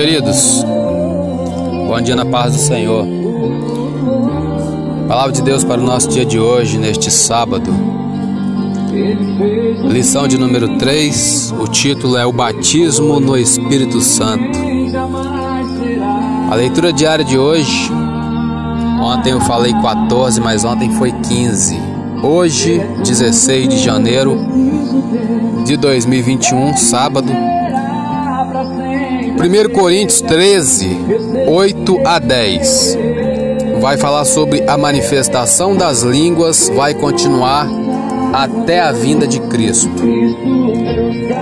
Queridos, bom dia na paz do Senhor. Palavra de Deus para o nosso dia de hoje, neste sábado. Lição de número 3, o título é O Batismo no Espírito Santo. A leitura diária de hoje, ontem eu falei 14, mas ontem foi 15. Hoje, 16 de janeiro de 2021, sábado. 1 Coríntios 13, 8 a 10. Vai falar sobre a manifestação das línguas, vai continuar até a vinda de Cristo.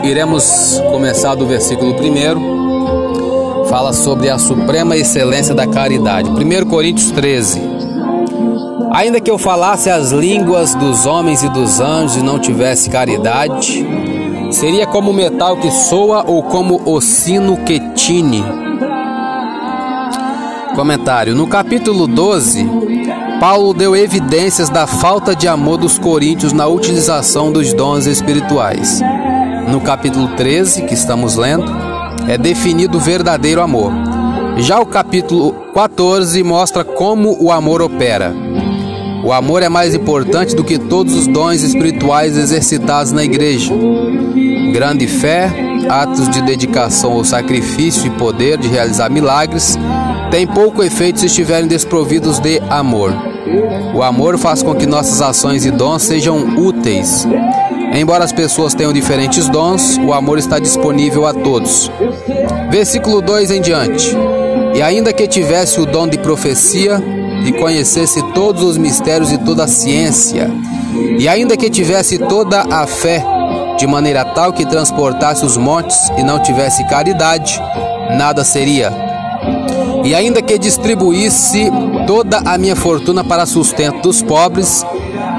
Iremos começar do versículo 1. Fala sobre a suprema excelência da caridade. 1 Coríntios 13. Ainda que eu falasse as línguas dos homens e dos anjos e não tivesse caridade, seria como o metal que soa ou como o sino que tine. Comentário: No capítulo 12, Paulo deu evidências da falta de amor dos coríntios na utilização dos dons espirituais. No capítulo 13, que estamos lendo, é definido o verdadeiro amor. Já o capítulo 14 mostra como o amor opera. O amor é mais importante do que todos os dons espirituais exercitados na igreja. Grande fé, atos de dedicação ao sacrifício e poder de realizar milagres têm pouco efeito se estiverem desprovidos de amor. O amor faz com que nossas ações e dons sejam úteis. Embora as pessoas tenham diferentes dons, o amor está disponível a todos. Versículo 2 em diante. E ainda que tivesse o dom de profecia, e conhecesse todos os mistérios e toda a ciência, e ainda que tivesse toda a fé, de maneira tal que transportasse os montes e não tivesse caridade, nada seria. E ainda que distribuísse toda a minha fortuna para sustento dos pobres,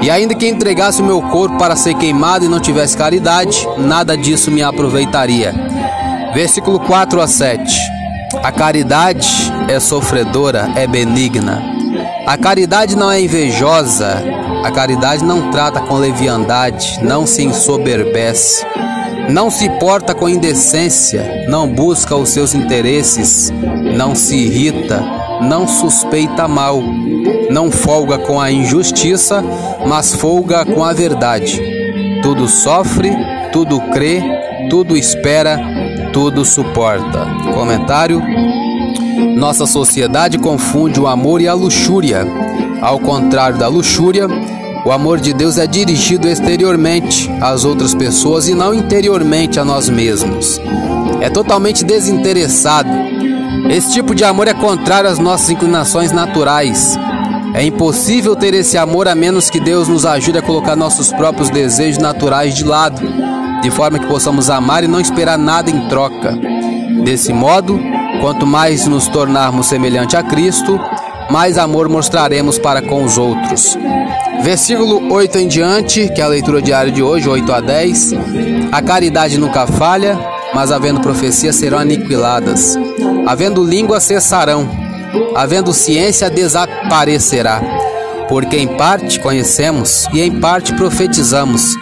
e ainda que entregasse o meu corpo para ser queimado e não tivesse caridade, nada disso me aproveitaria. Versículo 4 a 7. A caridade é sofredora, é benigna. A caridade não é invejosa, a caridade não trata com leviandade, não se ensoberbece, não se porta com indecência, não busca os seus interesses, não se irrita, não suspeita mal, não folga com a injustiça, mas folga com a verdade. Tudo sofre, tudo crê, tudo espera, tudo suporta. Comentário nossa sociedade confunde o amor e a luxúria. Ao contrário da luxúria, o amor de Deus é dirigido exteriormente às outras pessoas e não interiormente a nós mesmos. É totalmente desinteressado. Esse tipo de amor é contrário às nossas inclinações naturais. É impossível ter esse amor a menos que Deus nos ajude a colocar nossos próprios desejos naturais de lado, de forma que possamos amar e não esperar nada em troca. Desse modo, Quanto mais nos tornarmos semelhante a Cristo, mais amor mostraremos para com os outros. Versículo 8 em diante, que é a leitura diária de hoje, 8 a 10. A caridade nunca falha, mas havendo profecia serão aniquiladas. Havendo língua cessarão, havendo ciência desaparecerá. Porque em parte conhecemos e em parte profetizamos.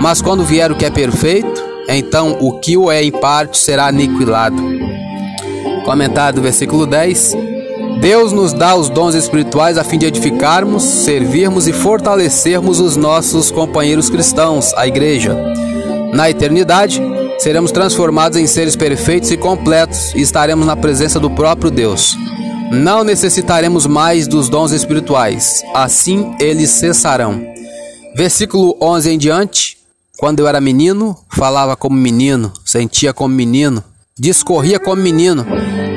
Mas quando vier o que é perfeito, então o que o é em parte será aniquilado. Comentário do versículo 10. Deus nos dá os dons espirituais a fim de edificarmos, servirmos e fortalecermos os nossos companheiros cristãos, a igreja. Na eternidade, seremos transformados em seres perfeitos e completos e estaremos na presença do próprio Deus. Não necessitaremos mais dos dons espirituais, assim eles cessarão. Versículo 11 em diante. Quando eu era menino, falava como menino, sentia como menino, discorria como menino,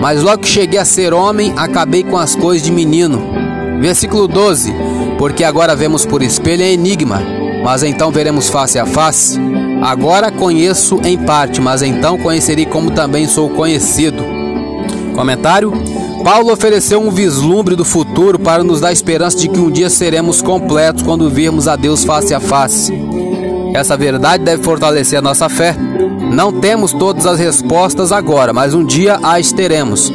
mas logo que cheguei a ser homem, acabei com as coisas de menino. Versículo 12: Porque agora vemos por espelho é enigma, mas então veremos face a face. Agora conheço em parte, mas então conhecerei como também sou conhecido. Comentário: Paulo ofereceu um vislumbre do futuro para nos dar esperança de que um dia seremos completos quando virmos a Deus face a face. Essa verdade deve fortalecer a nossa fé. Não temos todas as respostas agora, mas um dia as teremos.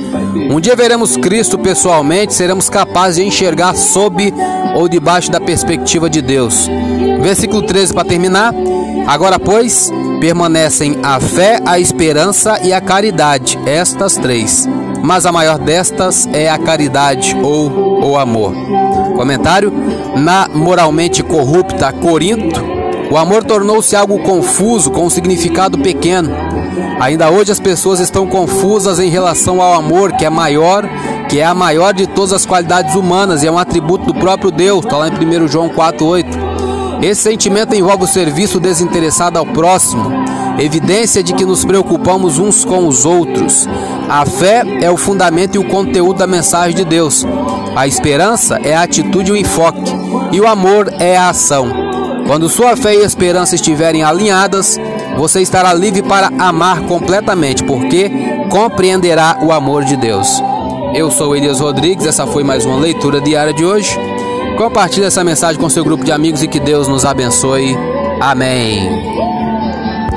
Um dia veremos Cristo pessoalmente, seremos capazes de enxergar sob ou debaixo da perspectiva de Deus. Versículo 13 para terminar. Agora, pois, permanecem a fé, a esperança e a caridade, estas três. Mas a maior destas é a caridade ou o amor. Comentário: Na moralmente corrupta Corinto, o amor tornou-se algo confuso com um significado pequeno. Ainda hoje as pessoas estão confusas em relação ao amor, que é maior, que é a maior de todas as qualidades humanas e é um atributo do próprio Deus. Está lá em 1 João 4,8. Esse sentimento envolve o serviço desinteressado ao próximo, evidência de que nos preocupamos uns com os outros. A fé é o fundamento e o conteúdo da mensagem de Deus. A esperança é a atitude e o enfoque, e o amor é a ação. Quando sua fé e esperança estiverem alinhadas, você estará livre para amar completamente, porque compreenderá o amor de Deus. Eu sou Elias Rodrigues, essa foi mais uma leitura diária de hoje. Compartilhe essa mensagem com seu grupo de amigos e que Deus nos abençoe. Amém.